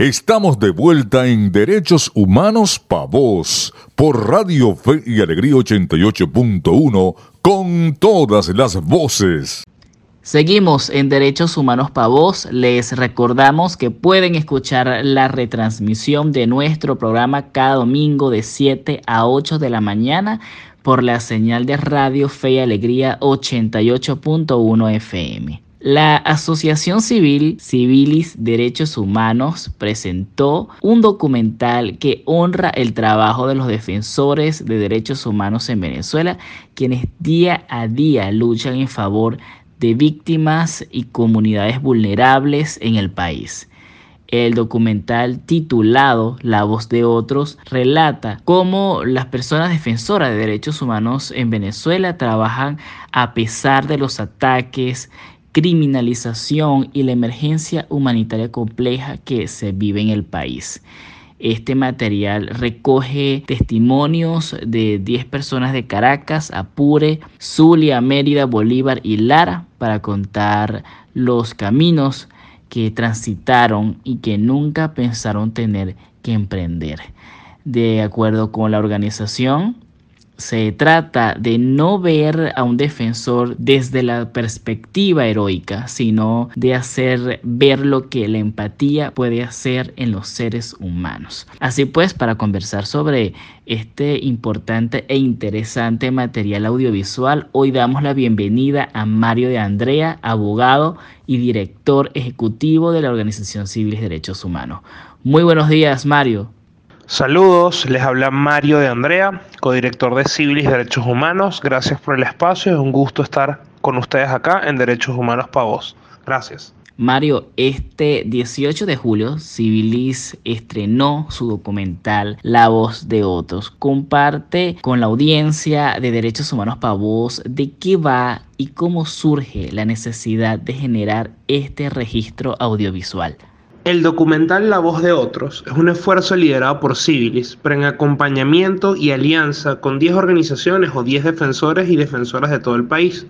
Estamos de vuelta en Derechos Humanos Pa' Vos por Radio Fe y Alegría 88.1 con todas las voces. Seguimos en Derechos Humanos Pa' Vos. Les recordamos que pueden escuchar la retransmisión de nuestro programa cada domingo de 7 a 8 de la mañana por la señal de Radio Fe y Alegría 88.1 FM. La Asociación Civil Civilis Derechos Humanos presentó un documental que honra el trabajo de los defensores de derechos humanos en Venezuela, quienes día a día luchan en favor de víctimas y comunidades vulnerables en el país. El documental titulado La voz de otros relata cómo las personas defensoras de derechos humanos en Venezuela trabajan a pesar de los ataques criminalización y la emergencia humanitaria compleja que se vive en el país. Este material recoge testimonios de 10 personas de Caracas, Apure, Zulia, Mérida, Bolívar y Lara para contar los caminos que transitaron y que nunca pensaron tener que emprender. De acuerdo con la organización, se trata de no ver a un defensor desde la perspectiva heroica, sino de hacer ver lo que la empatía puede hacer en los seres humanos. Así pues, para conversar sobre este importante e interesante material audiovisual, hoy damos la bienvenida a Mario de Andrea, abogado y director ejecutivo de la Organización Civil Derechos Humanos. Muy buenos días, Mario. Saludos, les habla Mario de Andrea, codirector de Civilis Derechos Humanos. Gracias por el espacio, es un gusto estar con ustedes acá en Derechos Humanos para vos. Gracias. Mario, este 18 de julio, Civilis estrenó su documental La voz de otros. Comparte con la audiencia de Derechos Humanos para vos de qué va y cómo surge la necesidad de generar este registro audiovisual. El documental La voz de otros es un esfuerzo liderado por Civilis, pero en acompañamiento y alianza con 10 organizaciones o 10 defensores y defensoras de todo el país.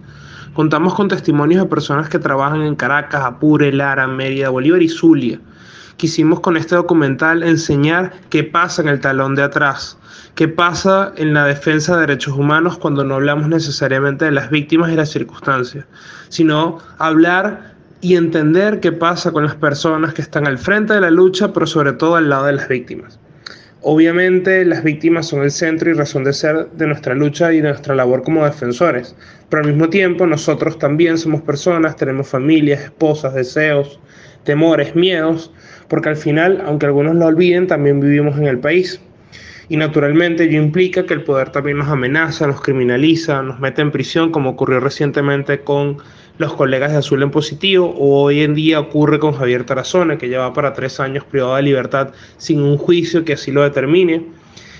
Contamos con testimonios de personas que trabajan en Caracas, Apure, Lara, Mérida, Bolívar y Zulia. Quisimos con este documental enseñar qué pasa en el talón de atrás, qué pasa en la defensa de derechos humanos cuando no hablamos necesariamente de las víctimas y las circunstancias, sino hablar y entender qué pasa con las personas que están al frente de la lucha, pero sobre todo al lado de las víctimas. Obviamente las víctimas son el centro y razón de ser de nuestra lucha y de nuestra labor como defensores, pero al mismo tiempo nosotros también somos personas, tenemos familias, esposas, deseos, temores, miedos, porque al final, aunque algunos lo olviden, también vivimos en el país. Y naturalmente ello implica que el poder también nos amenaza, nos criminaliza, nos mete en prisión, como ocurrió recientemente con los colegas de Azul en positivo, o hoy en día ocurre con Javier Tarazona, que lleva para tres años privado de libertad sin un juicio que así lo determine.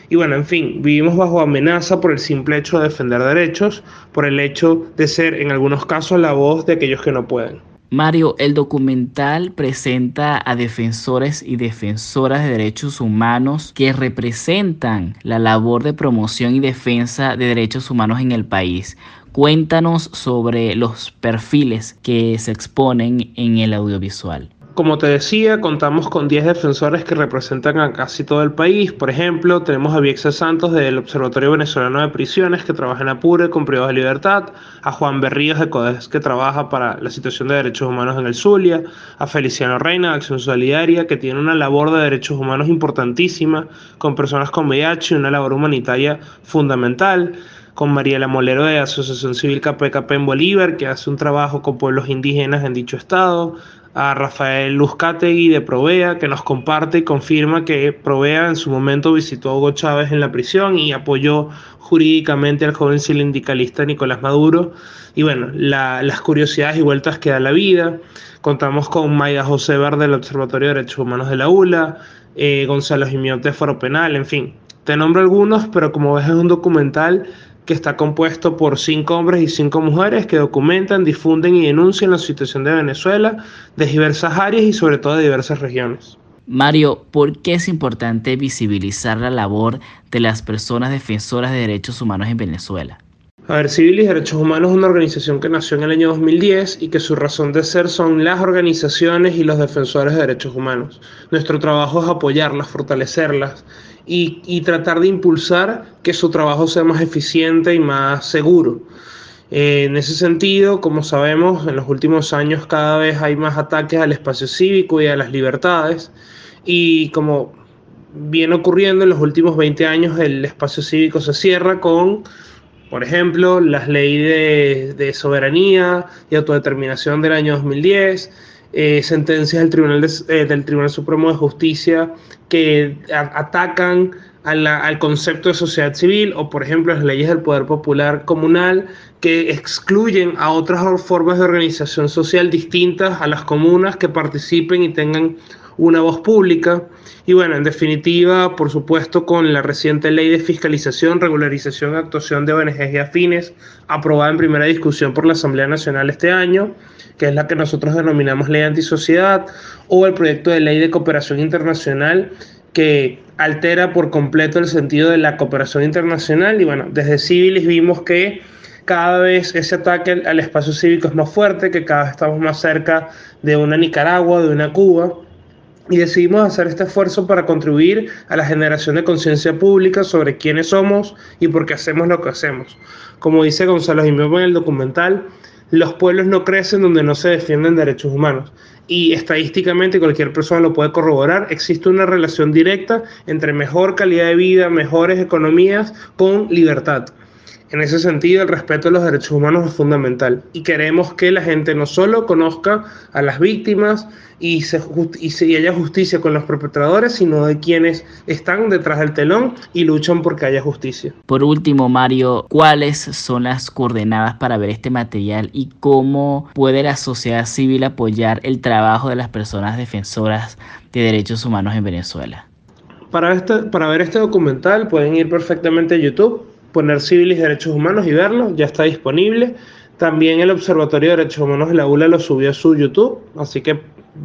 Y bueno, en fin, vivimos bajo amenaza por el simple hecho de defender derechos, por el hecho de ser en algunos casos la voz de aquellos que no pueden. Mario, el documental presenta a defensores y defensoras de derechos humanos que representan la labor de promoción y defensa de derechos humanos en el país. Cuéntanos sobre los perfiles que se exponen en el audiovisual. Como te decía, contamos con 10 defensores que representan a casi todo el país. Por ejemplo, tenemos a Viexa Santos del Observatorio Venezolano de Prisiones, que trabaja en Apure con privados de libertad, a Juan Berríos de CODES, que trabaja para la situación de derechos humanos en el Zulia, a Feliciano Reina de Acción Solidaria, que tiene una labor de derechos humanos importantísima con personas con VIH y una labor humanitaria fundamental con Mariela Molero de Asociación Civil KPKP en Bolívar, que hace un trabajo con pueblos indígenas en dicho estado, a Rafael Luzcategui de Provea, que nos comparte y confirma que Provea en su momento visitó a Hugo Chávez en la prisión y apoyó jurídicamente al joven sindicalista Nicolás Maduro. Y bueno, las curiosidades y vueltas que da la vida. Contamos con Maya José Verde del Observatorio de Derechos Humanos de la ULA, eh, Gonzalo Jimión de Foro Penal, en fin. Te nombro algunos, pero como ves es un documental que está compuesto por cinco hombres y cinco mujeres que documentan, difunden y denuncian la situación de Venezuela de diversas áreas y sobre todo de diversas regiones. Mario, ¿por qué es importante visibilizar la labor de las personas defensoras de derechos humanos en Venezuela? A ver, Civilis Derechos Humanos es una organización que nació en el año 2010 y que su razón de ser son las organizaciones y los defensores de derechos humanos. Nuestro trabajo es apoyarlas, fortalecerlas y, tratar de impulsar que su trabajo sea más eficiente y más seguro. Eh, en ese sentido, como sabemos, en los últimos años cada vez hay más ataques al espacio cívico y a las libertades y como viene ocurriendo en los últimos 20 años, el espacio cívico se cierra con por ejemplo, las leyes de, soberanía y autodeterminación del año 2010, eh, sentencias del Tribunal, eh, del Tribunal Supremo de Justicia que atacan al concepto de sociedad civil o, por ejemplo, las leyes del poder popular comunal que excluyen a otras formas de organización social distintas a las comunas que participen y tengan una voz pública. Y bueno, en definitiva, por supuesto, con la reciente ley de fiscalización, regularización y actuación de ONGs y afines, aprobada en primera discusión por la Asamblea Nacional este año, que es la que nosotros denominamos ley antisociedad, o el proyecto de ley de cooperación internacional que altera por completo el sentido de la cooperación internacional. Y bueno, desde Civilis vimos que cada vez ese ataque al espacio cívico es más fuerte, que cada vez estamos más cerca de una Nicaragua, de una Cuba y decidimos hacer este esfuerzo para contribuir a la generación de conciencia pública sobre quiénes somos y por qué hacemos lo que hacemos. Como dice Gonzalo Jiménez en el documental, los pueblos no crecen donde no se defienden derechos humanos. Y estadísticamente, cualquier persona lo puede corroborar, existe una relación directa entre mejor calidad de vida, mejores economías con libertad. En ese sentido, el respeto a los derechos humanos es fundamental y queremos que la gente no solo conozca a las víctimas y, se, y, haya justicia con los perpetradores, sino de quienes están detrás del telón y luchan porque haya justicia. Por último, Mario, ¿cuáles son las coordenadas para ver este material y cómo puede la sociedad civil apoyar el trabajo de las personas defensoras de derechos humanos en Venezuela? Para, este, para ver este documental pueden ir perfectamente a YouTube poner civiles derechos humanos y verlo, ya está disponible. También el Observatorio de Derechos Humanos de la ULA lo subió a su YouTube, así que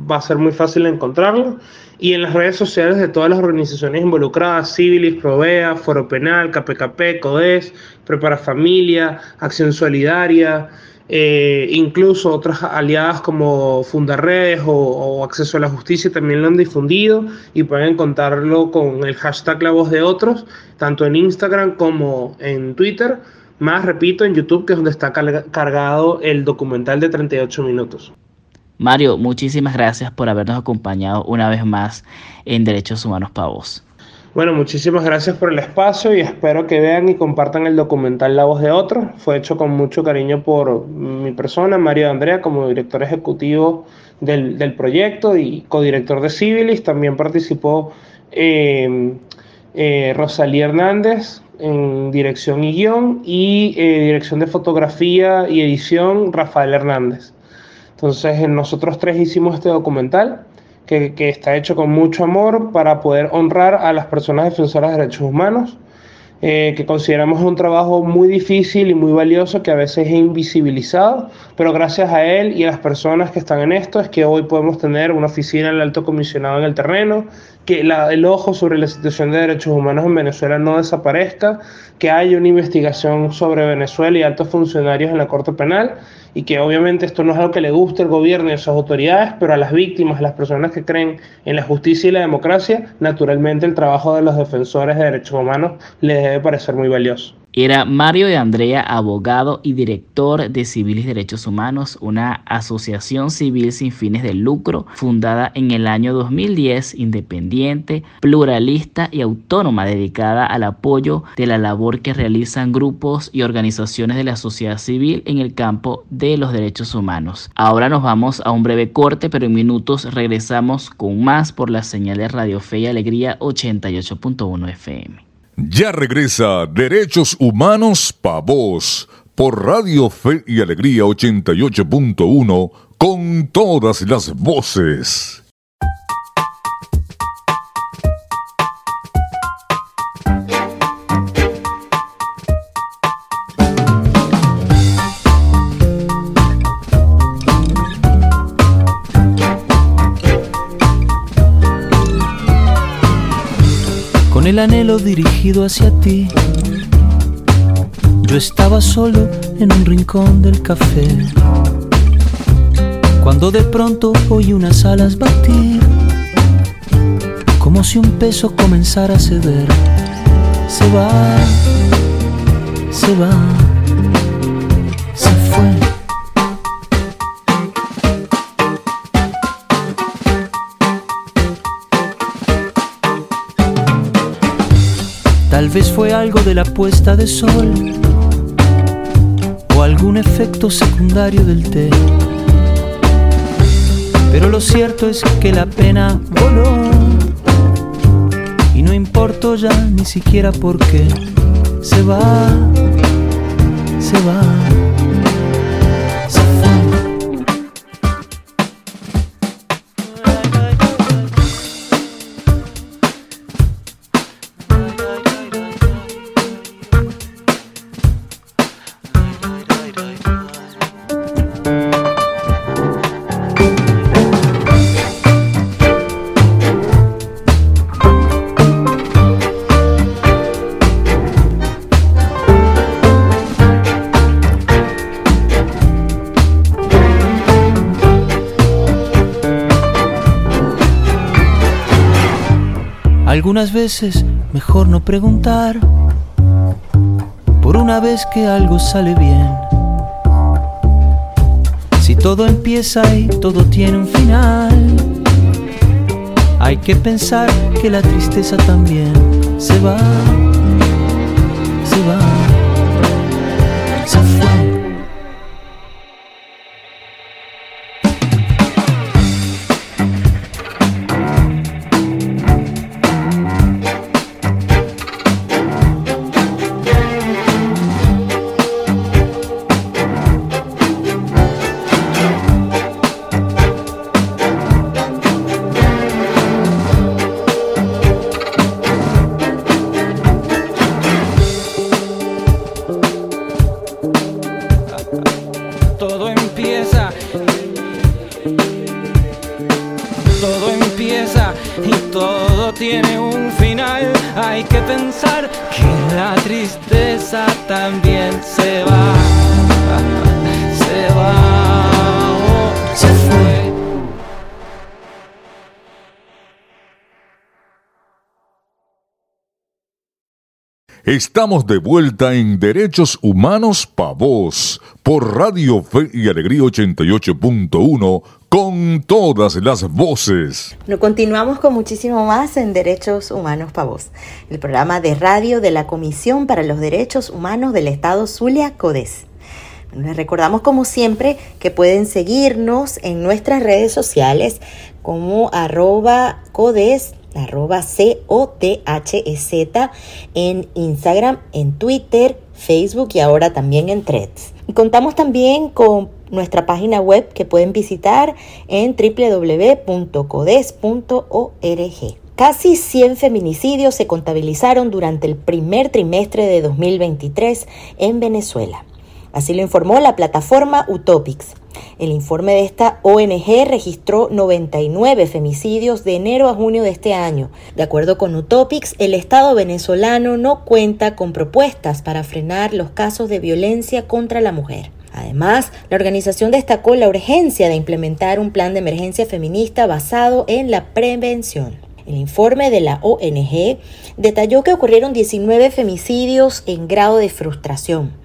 va a ser muy fácil encontrarlo. Y en las redes sociales de todas las organizaciones involucradas, Civilis, Provea, Foro Penal, KPKP, CODES, Prepara Familia, Acción Solidaria, eh, incluso otras aliadas como Fundarredes o, Acceso a la Justicia también lo han difundido y pueden encontrarlo con el hashtag La Voz de Otros, tanto en Instagram como en Twitter. Más, repito, en YouTube, que es donde está cargado el documental de 38 minutos. Mario, muchísimas gracias por habernos acompañado una vez más en Derechos Humanos para Vos. Bueno, muchísimas gracias por el espacio y espero que vean y compartan el documental La voz de otro. Fue hecho con mucho cariño por mi persona, Mario Andrea, como director ejecutivo del, proyecto y codirector de Civilis. También participó eh, eh, Rosalía Hernández en dirección y guion y eh, dirección de fotografía y edición Rafael Hernández. Entonces nosotros tres hicimos este documental que, está hecho con mucho amor para poder honrar a las personas defensoras de derechos humanos, eh, que consideramos un trabajo muy difícil y muy valioso que a veces es invisibilizado, pero gracias a él y a las personas que están en esto es que hoy podemos tener una oficina del alto comisionado en el terreno, que el ojo sobre la situación de derechos humanos en Venezuela no desaparezca, que haya una investigación sobre Venezuela y altos funcionarios en la Corte Penal y que obviamente esto no es algo que le guste al gobierno y a sus autoridades, pero a las víctimas, a las personas que creen en la justicia y la democracia, naturalmente el trabajo de los defensores de derechos humanos les debe parecer muy valioso. Era Mario de Andrea, abogado y director de Civiles Derechos Humanos, una asociación civil sin fines de lucro fundada en el año 2010, independiente, pluralista y autónoma, dedicada al apoyo de la labor que realizan grupos y organizaciones de la sociedad civil en el campo de los derechos humanos. Ahora nos vamos a un breve corte, pero en minutos regresamos con más por la señal de Radio Fe y Alegría 88.1 FM. Ya regresa Derechos Humanos Pa' Vos por Radio Fe y Alegría 88.1 con todas las voces. El anhelo dirigido hacia ti. Yo estaba solo en un rincón del café. Cuando de pronto oí unas alas batir, como si un peso comenzara a ceder. Se va, se va, Tal vez fue algo de la puesta de sol o algún efecto secundario del té. Pero lo cierto es que la pena voló y no importo ya ni siquiera por qué. Se va, se va. Algunas veces mejor no preguntar, por una vez que algo sale bien. Si todo empieza y todo tiene un final, hay que pensar que la tristeza también se va, se va. Estamos de vuelta en Derechos Humanos Pa' Vos por Radio Fe y Alegría 88.1 con todas las voces. Nos continuamos con muchísimo más en Derechos Humanos Pa' Vos, el programa de radio de la Comisión para los Derechos Humanos del Estado Zulia Codes. Les recordamos como siempre que pueden seguirnos en nuestras redes sociales como arroba codes arroba C-O-T-H-E-Z en Instagram, en Twitter, Facebook y ahora también en Threads. Contamos también con nuestra página web que pueden visitar en www.codes.org. Casi 100 feminicidios se contabilizaron durante el primer trimestre de 2023 en Venezuela. Así lo informó la plataforma Utopics. El informe de esta ONG registró 99 femicidios de enero a junio de este año. De acuerdo con Utopics, el Estado venezolano no cuenta con propuestas para frenar los casos de violencia contra la mujer. Además, la organización destacó la urgencia de implementar un plan de emergencia feminista basado en la prevención. El informe de la ONG detalló que ocurrieron 19 femicidios en grado de frustración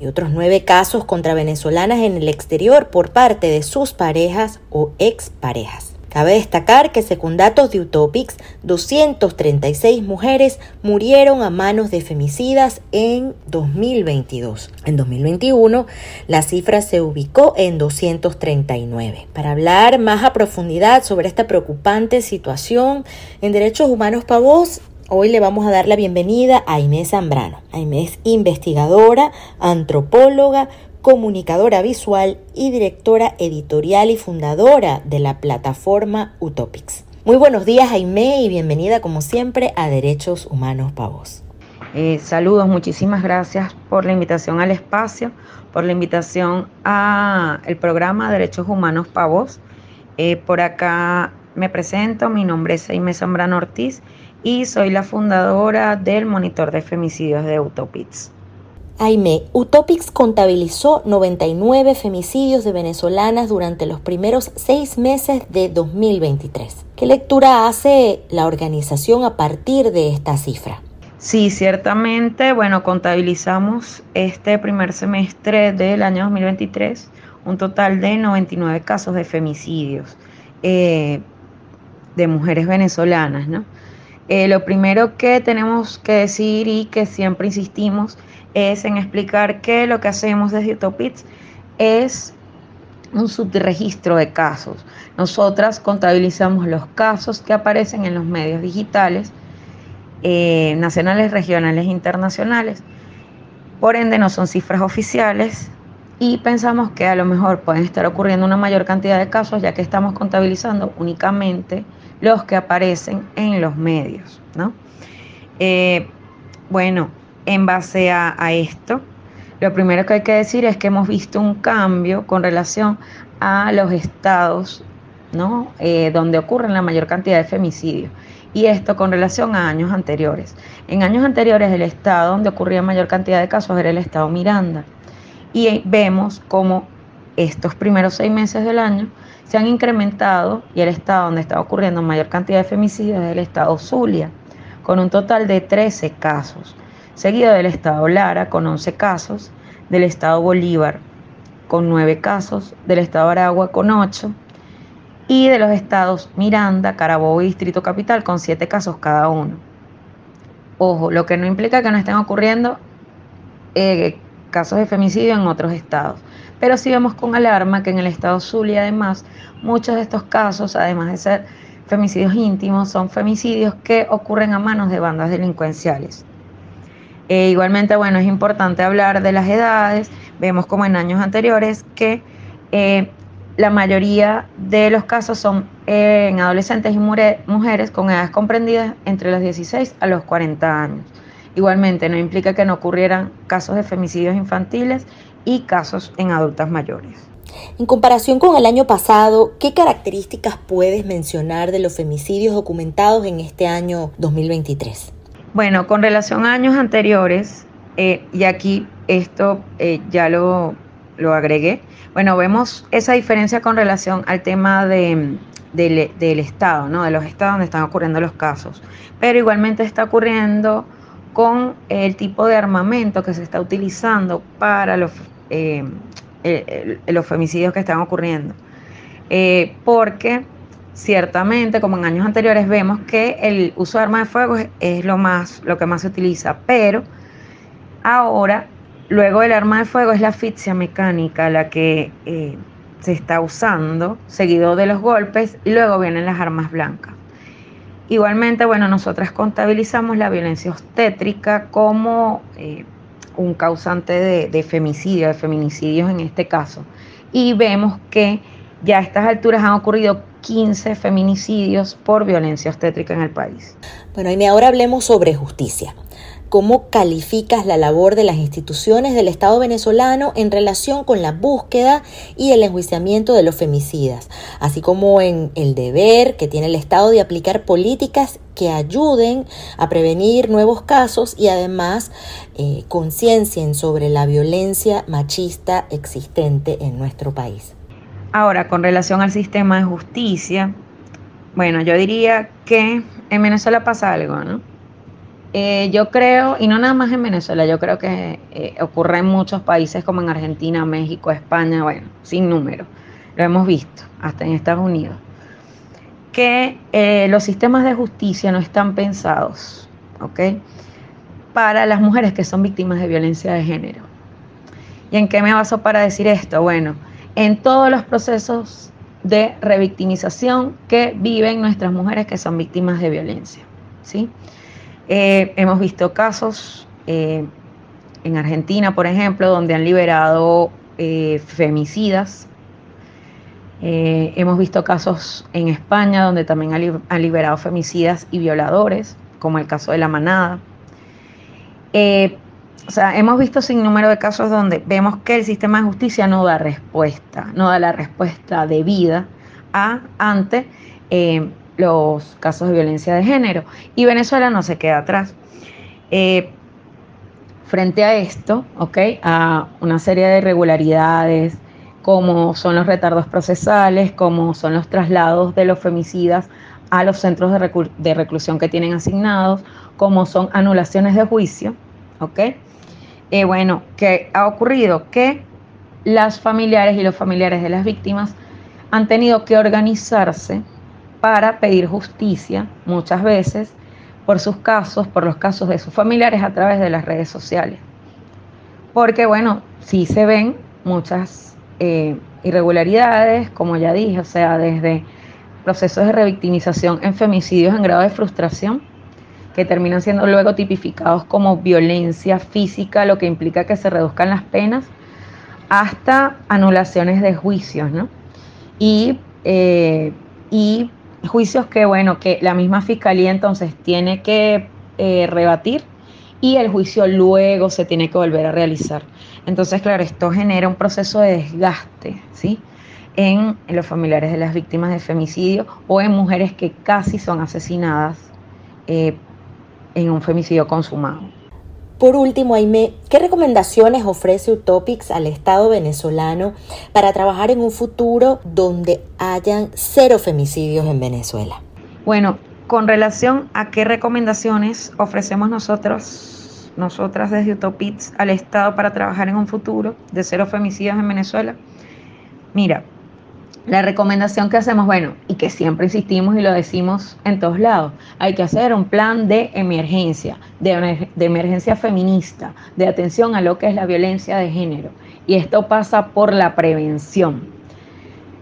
y otros nueve casos contra venezolanas en el exterior por parte de sus parejas o exparejas. Cabe destacar que según datos de Utopics, 236 mujeres murieron a manos de femicidas en 2022. En 2021, la cifra se ubicó en 239. Para hablar más a profundidad sobre esta preocupante situación en derechos humanos Pavos, Hoy le vamos a dar la bienvenida a Inés Zambrano. Inés es investigadora, antropóloga, comunicadora visual y directora editorial y fundadora de la plataforma Utopics. Muy buenos días, Jaime, y bienvenida como siempre a Derechos Humanos Pavos. Eh, saludos, muchísimas gracias por la invitación al espacio, por la invitación al programa Derechos Humanos Pavos. Eh, por acá me presento, mi nombre es Jaime Zambrano Ortiz y soy la fundadora del Monitor de Femicidios de Utopits. Aime, Utopics contabilizó 99 femicidios de venezolanas durante los primeros seis meses de 2023. ¿Qué lectura hace la organización a partir de esta cifra? Sí, ciertamente, bueno, contabilizamos este primer semestre del año 2023 un total de 99 casos de femicidios eh, de mujeres venezolanas, ¿no? Eh, lo primero que tenemos que decir y que siempre insistimos es en explicar que lo que hacemos desde Utopits es un subregistro de casos. Nosotras contabilizamos los casos que aparecen en los medios digitales, eh, nacionales, regionales e internacionales. Por ende, no son cifras oficiales y pensamos que a lo mejor pueden estar ocurriendo una mayor cantidad de casos ya que estamos contabilizando únicamente los que aparecen en los medios. ¿no? Eh, bueno, en base a, esto, lo primero que hay que decir es que hemos visto un cambio con relación a los estados ¿no? Eh, donde ocurren la mayor cantidad de femicidios. Y esto con relación a años anteriores. En años anteriores el estado donde ocurría mayor cantidad de casos era el estado Miranda. Y vemos cómo estos primeros seis meses del año se han incrementado y el estado donde está ocurriendo mayor cantidad de femicidios es el estado Zulia, con un total de 13 casos seguido del estado Lara con 11 casos, del estado Bolívar con 9 casos, del estado Aragua con 8 y de los estados Miranda, Carabobo y Distrito Capital con 7 casos cada uno. Ojo, lo que no implica que no estén ocurriendo eh, casos de femicidio en otros estados. Pero sí vemos con alarma que en el estado Zulia además muchos de estos casos, además de ser femicidios íntimos, son femicidios que ocurren a manos de bandas delincuenciales. Eh, igualmente, bueno, es importante hablar de las edades. Vemos como en años anteriores que eh, la mayoría de los casos son eh, en adolescentes y mujeres con edades comprendidas entre los 16 a los 40 años. Igualmente, no implica que no ocurrieran casos de femicidios infantiles y casos en adultas mayores. En comparación con el año pasado, ¿qué características puedes mencionar de los femicidios documentados en este año 2023? Bueno, con relación a años anteriores, eh, y aquí esto eh, ya lo, agregué, bueno, vemos esa diferencia con relación al tema de, del, Estado, ¿no? de los estados donde están ocurriendo los casos. Pero igualmente está ocurriendo con el tipo de armamento que se está utilizando para los, eh, los femicidios que están ocurriendo. porque Ciertamente, como en años anteriores, vemos que el uso de armas de fuego es, lo, más, lo que más se utiliza, pero ahora, luego del arma de fuego, es la asfixia mecánica la que eh, se está usando, seguido de los golpes, y luego vienen las armas blancas. Igualmente, bueno, nosotras contabilizamos la violencia obstétrica como eh, un causante de, de femicidio, de feminicidios en este caso. Y vemos que ya a estas alturas han ocurrido 15 feminicidios por violencia obstétrica en el país. Bueno, y ahora hablemos sobre justicia. ¿Cómo calificas la labor de las instituciones del Estado venezolano en relación con la búsqueda y el enjuiciamiento de los femicidas, así como en el deber que tiene el Estado de aplicar políticas que ayuden a prevenir nuevos casos y además eh, conciencien sobre la violencia machista existente en nuestro país? Ahora, con relación al sistema de justicia, bueno, yo diría que en Venezuela pasa algo, ¿no? Eh, yo creo, y no nada más en Venezuela, yo creo que eh, ocurre en muchos países como en Argentina, México, España, bueno, sin número, lo hemos visto, hasta en Estados Unidos, que eh, los sistemas de justicia no están pensados, ¿ok? Para las mujeres que son víctimas de violencia de género. ¿Y en qué me baso para decir esto? Bueno, en todos los procesos de revictimización que viven nuestras mujeres que son víctimas de violencia. ¿sí? Eh, hemos visto casos eh, en Argentina, por ejemplo, donde han liberado eh, femicidas. hemos visto casos en España donde también han, liberado femicidas y violadores, como el caso de la manada. O sea, hemos visto sin número de casos donde vemos que el sistema de justicia no da respuesta, no da la respuesta debida a, ante los casos de violencia de género. Y Venezuela no se queda atrás. Eh, Frente a esto, ¿ok? A una serie de irregularidades, como son los retardos procesales, como son los traslados de los femicidas a los centros de, reclusión que tienen asignados, como son anulaciones de juicio, ¿ok? Eh, bueno, ¿qué ha ocurrido? Que las familiares y los familiares de las víctimas han tenido que organizarse para pedir justicia muchas veces por sus casos, por los casos de sus familiares a través de las redes sociales. Porque bueno, sí se ven muchas eh, irregularidades, como ya dije, o sea, desde procesos de revictimización en femicidios en grado de frustración, que terminan siendo luego tipificados como violencia física, lo que implica que se reduzcan las penas, hasta anulaciones de juicios, ¿no? Y, eh, y juicios que, bueno, que la misma fiscalía entonces tiene que eh, rebatir y el juicio luego se tiene que volver a realizar. Entonces, claro, esto genera un proceso de desgaste, ¿sí? En, los familiares de las víctimas de femicidio o en mujeres que casi son asesinadas eh, en un femicidio consumado. Por último, Aime, ¿qué recomendaciones ofrece Utopics al Estado venezolano para trabajar en un futuro donde hayan cero femicidios en Venezuela? Bueno, con relación a qué recomendaciones ofrecemos nosotros, nosotras desde Utopics al Estado para trabajar en un futuro de cero femicidios en Venezuela, mira, la recomendación que hacemos, bueno, y que siempre insistimos y lo decimos en todos lados, hay que hacer un plan de emergencia, de, emergencia feminista, de atención a lo que es la violencia de género. Y esto pasa por la prevención.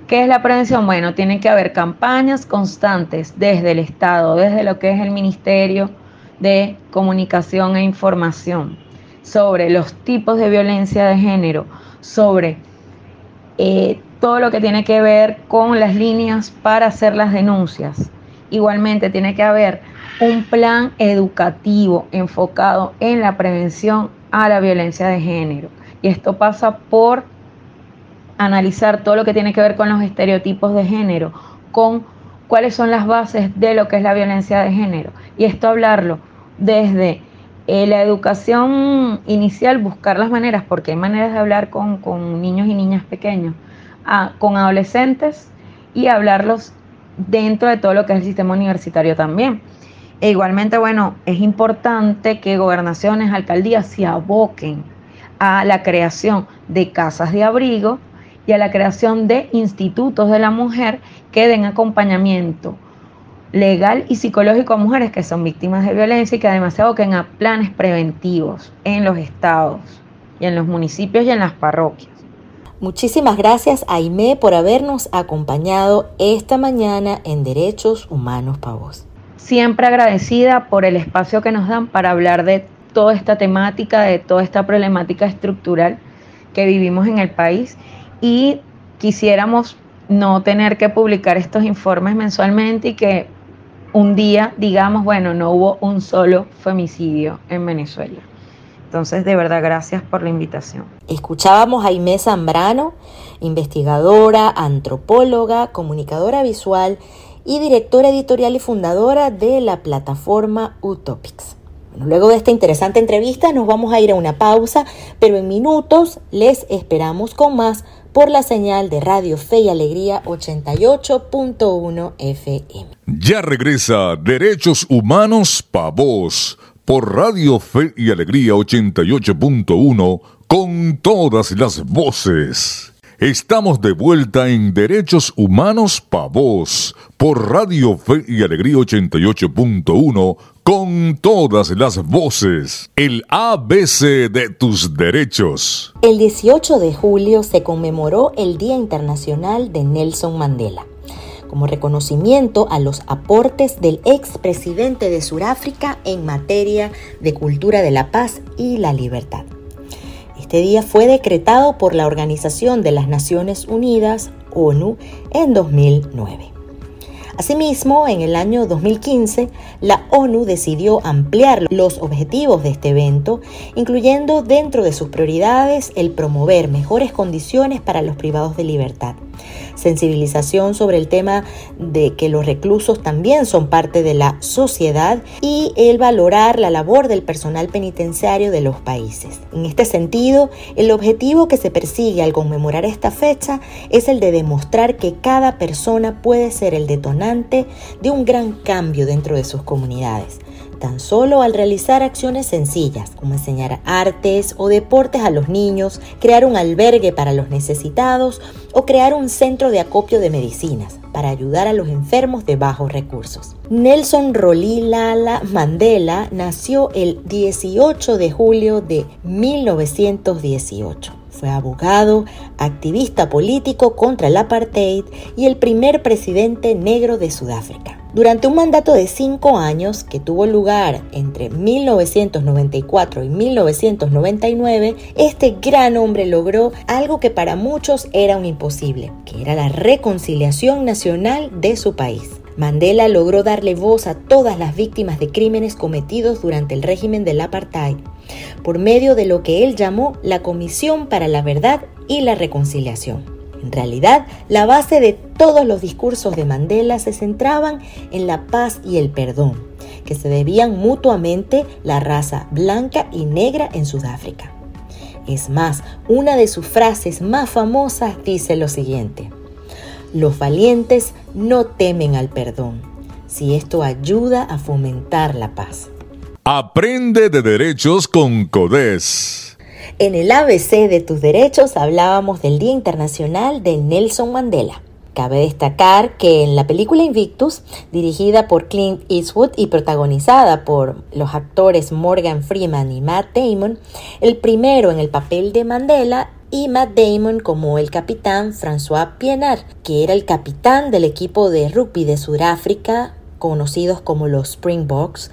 ¿Qué es la prevención? Bueno, tienen que haber campañas constantes desde el Estado, desde lo que es el Ministerio de Comunicación e Información, sobre los tipos de violencia de género, sobre eh, todo lo que tiene que ver con las líneas para hacer las denuncias. Igualmente tiene que haber un plan educativo enfocado en la prevención a la violencia de género. Y esto pasa por analizar todo lo que tiene que ver con los estereotipos de género, con cuáles son las bases de lo que es la violencia de género. Y esto hablarlo desde eh, la educación inicial, buscar las maneras, porque hay maneras de hablar con, con niños y niñas pequeños, con adolescentes y hablarlos dentro de todo lo que es el sistema universitario también. E igualmente, bueno, es importante que gobernaciones, alcaldías se aboquen a la creación de casas de abrigo y a la creación de institutos de la mujer que den acompañamiento legal y psicológico a mujeres que son víctimas de violencia y que además se aboquen a planes preventivos en los estados y en los municipios y en las parroquias. Muchísimas gracias Aime por habernos acompañado esta mañana en Derechos Humanos para Vos. Siempre agradecida por el espacio que nos dan para hablar de toda esta temática, de toda esta problemática estructural que vivimos en el país y quisiéramos no tener que publicar estos informes mensualmente y que un día digamos, bueno, no hubo un solo femicidio en Venezuela. Entonces, de verdad, gracias por la invitación. Escuchábamos a Aimé Zambrano, investigadora, antropóloga, comunicadora visual y directora editorial y fundadora de la plataforma Utopics. luego de esta interesante entrevista nos vamos a ir a una pausa, pero en minutos les esperamos con más por la señal de Radio Fe y Alegría 88.1 FM. Ya regresa Derechos Humanos Pa' Vos por Radio Fe y Alegría 88.1 con todas las voces. Estamos de vuelta en Derechos Humanos Pa' Vos por Radio Fe y Alegría 88.1 con todas las voces. El ABC de tus derechos. El 18 de julio se conmemoró el Día Internacional de Nelson Mandela como reconocimiento a los aportes del expresidente de Sudáfrica en materia de cultura de la paz y la libertad. Este día fue decretado por la Organización de las Naciones Unidas, ONU, en 2009. Asimismo, en el año 2015, la ONU decidió ampliar los objetivos de este evento, incluyendo dentro de sus prioridades el promover mejores condiciones para los privados de libertad sensibilización sobre el tema de que los reclusos también son parte de la sociedad y el valorar la labor del personal penitenciario de los países. En este sentido, el objetivo que se persigue al conmemorar esta fecha es el de demostrar que cada persona puede ser el detonante de un gran cambio dentro de sus comunidades tan solo al realizar acciones sencillas como enseñar artes o deportes a los niños, crear un albergue para los necesitados o crear un centro de acopio de medicinas para ayudar a los enfermos de bajos recursos. Nelson Rolilala Mandela nació el 18 de julio de 1918. Fue abogado, activista político contra el apartheid y el primer presidente negro de Sudáfrica. Durante un mandato de cinco años que tuvo lugar entre 1994 y 1999, este gran hombre logró algo que para muchos era un imposible, que era la reconciliación nacional de su país. Mandela logró darle voz a todas las víctimas de crímenes cometidos durante el régimen del apartheid, por medio de lo que él llamó la Comisión para la Verdad y la Reconciliación. En realidad, la base de todos los discursos de Mandela se centraban en la paz y el perdón, que se debían mutuamente la raza blanca y negra en Sudáfrica. Es más, una de sus frases más famosas dice lo siguiente, los valientes no temen al perdón, si esto ayuda a fomentar la paz. Aprende de derechos con CODES. En el ABC de tus derechos hablábamos del Día Internacional de Nelson Mandela. Cabe destacar que en la película Invictus, dirigida por Clint Eastwood y protagonizada por los actores Morgan Freeman y Matt Damon, el primero en el papel de Mandela y Matt Damon como el capitán François Pienaar, que era el capitán del equipo de rugby de Sudáfrica, conocidos como los Springboks,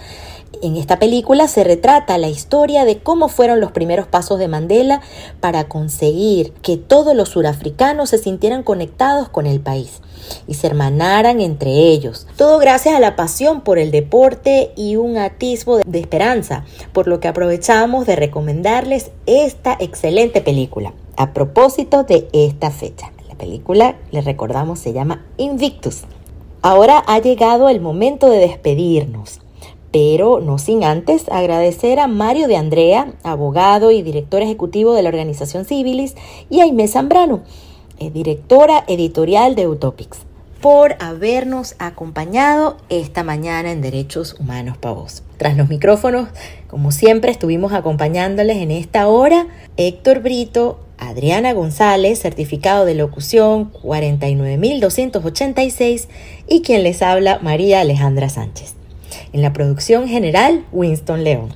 en esta película se retrata la historia de cómo fueron los primeros pasos de Mandela para conseguir que todos los surafricanos se sintieran conectados con el país y se hermanaran entre ellos. Todo gracias a la pasión por el deporte y un atisbo de esperanza, por lo que aprovechamos de recomendarles esta excelente película. A propósito de esta fecha, la película, les recordamos, se llama Invictus. Ahora ha llegado el momento de despedirnos pero no sin antes agradecer a Mario de Andrea, abogado y director ejecutivo de la organización Civilis, y a Inés Zambrano, eh, directora editorial de Utopics, por habernos acompañado esta mañana en Derechos Humanos para Vos. Tras los micrófonos, como siempre, estuvimos acompañándoles en esta hora Héctor Brito, Adriana González, certificado de locución 49286, y quien les habla, María Alejandra Sánchez. En la producción general, Winston León.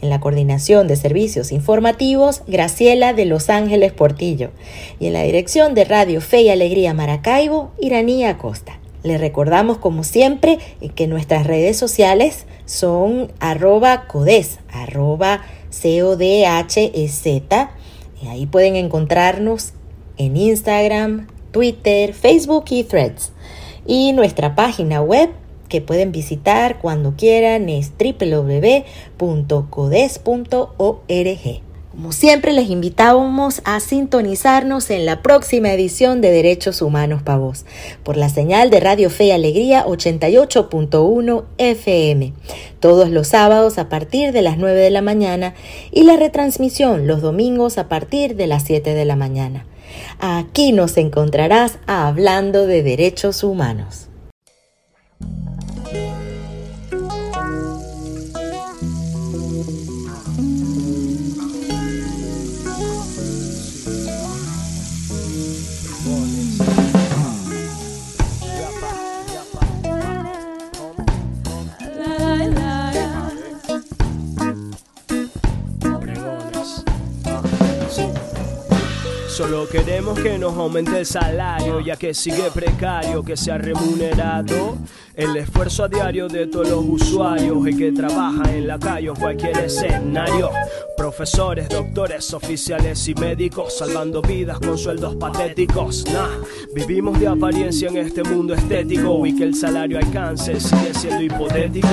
En la coordinación de servicios informativos, Graciela de Los Ángeles Portillo. Y en la dirección de Radio Fe y Alegría Maracaibo, Iranía Acosta. Les recordamos, como siempre, que nuestras redes sociales son arroba codes, arroba C-O-D-H-E-Z. Y ahí pueden encontrarnos en Instagram, Twitter, Facebook y Threads. Y nuestra página web que pueden visitar cuando quieran es www.codes.org. Como siempre les invitábamos a sintonizarnos en la próxima edición de Derechos Humanos Pavos por la señal de Radio Fe y Alegría 88.1 FM todos los sábados a partir de las 9 de la mañana y la retransmisión los domingos a partir de las 7 de la mañana. Aquí nos encontrarás hablando de derechos humanos. Queremos que nos aumente el salario, ya que sigue precario, que sea remunerado el esfuerzo a diario de todos los usuarios y que trabajan en la calle o cualquier escenario. Profesores, doctores, oficiales y médicos salvando vidas con sueldos patéticos. Nah, vivimos de apariencia en este mundo estético y que el salario alcance sigue siendo hipotético.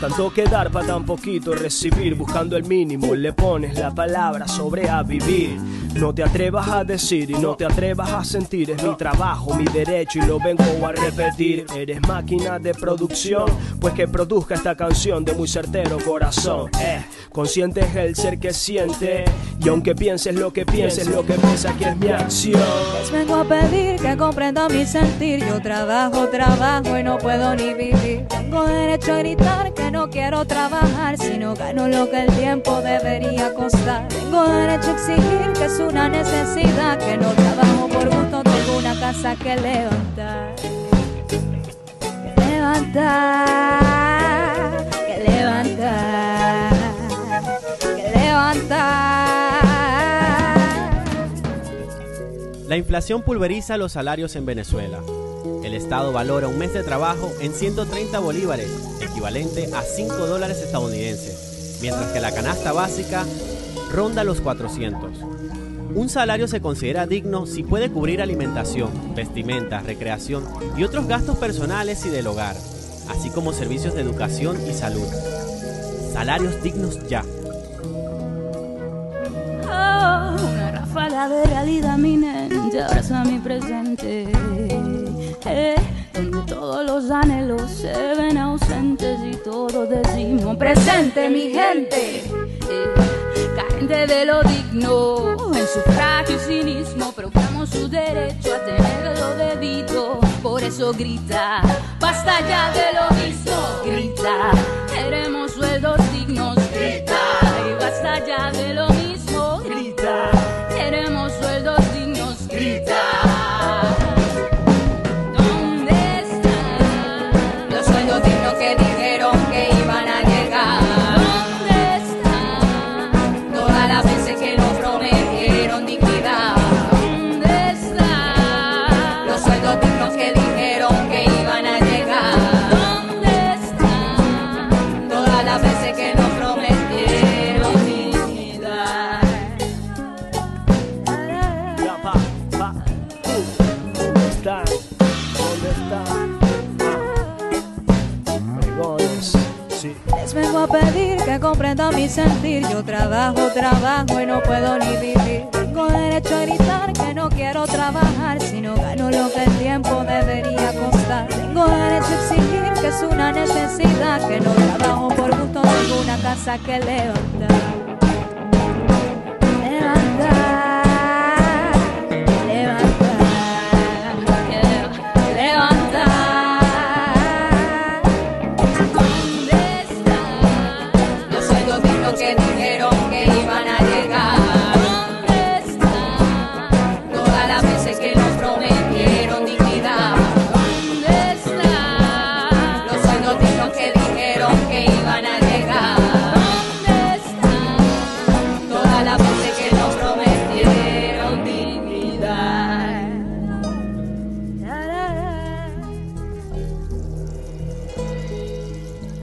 Tanto que dar para tan poquito recibir, buscando el mínimo, le pones la palabra sobre a vivir. No te atrevas a decir y no te atrevas a sentir, es mi trabajo, mi derecho y lo vengo a repetir. Eres máquina de producción, pues que produzca esta canción de muy certero corazón. Eh, consciente es el ser que siente, y aunque pienses lo que pienses, lo que piensa que es mi acción. Les vengo a pedir que comprendan mi sentir. Yo trabajo, trabajo y no puedo ni vivir. Tengo derecho a gritar que no quiero trabajar si no gano lo que el tiempo debería costar. Tengo derecho a exigir que es una necesidad, que no trabajo por gusto, tengo una casa que levantar. Que levantar, que levantar, que levantar. La inflación pulveriza los salarios en Venezuela. Estado valora un mes de trabajo en 130 bolívares, equivalente a 5 dólares estadounidenses, mientras que la canasta básica ronda los 400. Un salario se considera digno si puede cubrir alimentación, vestimenta, recreación y otros gastos personales y del hogar, así como servicios de educación y salud. Salarios dignos ya. Oh, una mi presente. Donde todos los anhelos se ven ausentes y todos decimos presente, mi gente. Carente de lo digno, en sufragio y cinismo, proclamo su derecho a tenerlo debido. Por eso grita, basta ya de lo mismo, grita, queremos sueldos dignos, grita, y basta ya de lo Pedir que comprendan mi sentir. Yo trabajo, trabajo y no puedo ni vivir. Tengo derecho a gritar que no quiero trabajar si no gano lo que el tiempo debería costar. Tengo derecho a exigir que es una necesidad, que no trabajo por gusto, tengo una casa que levantar.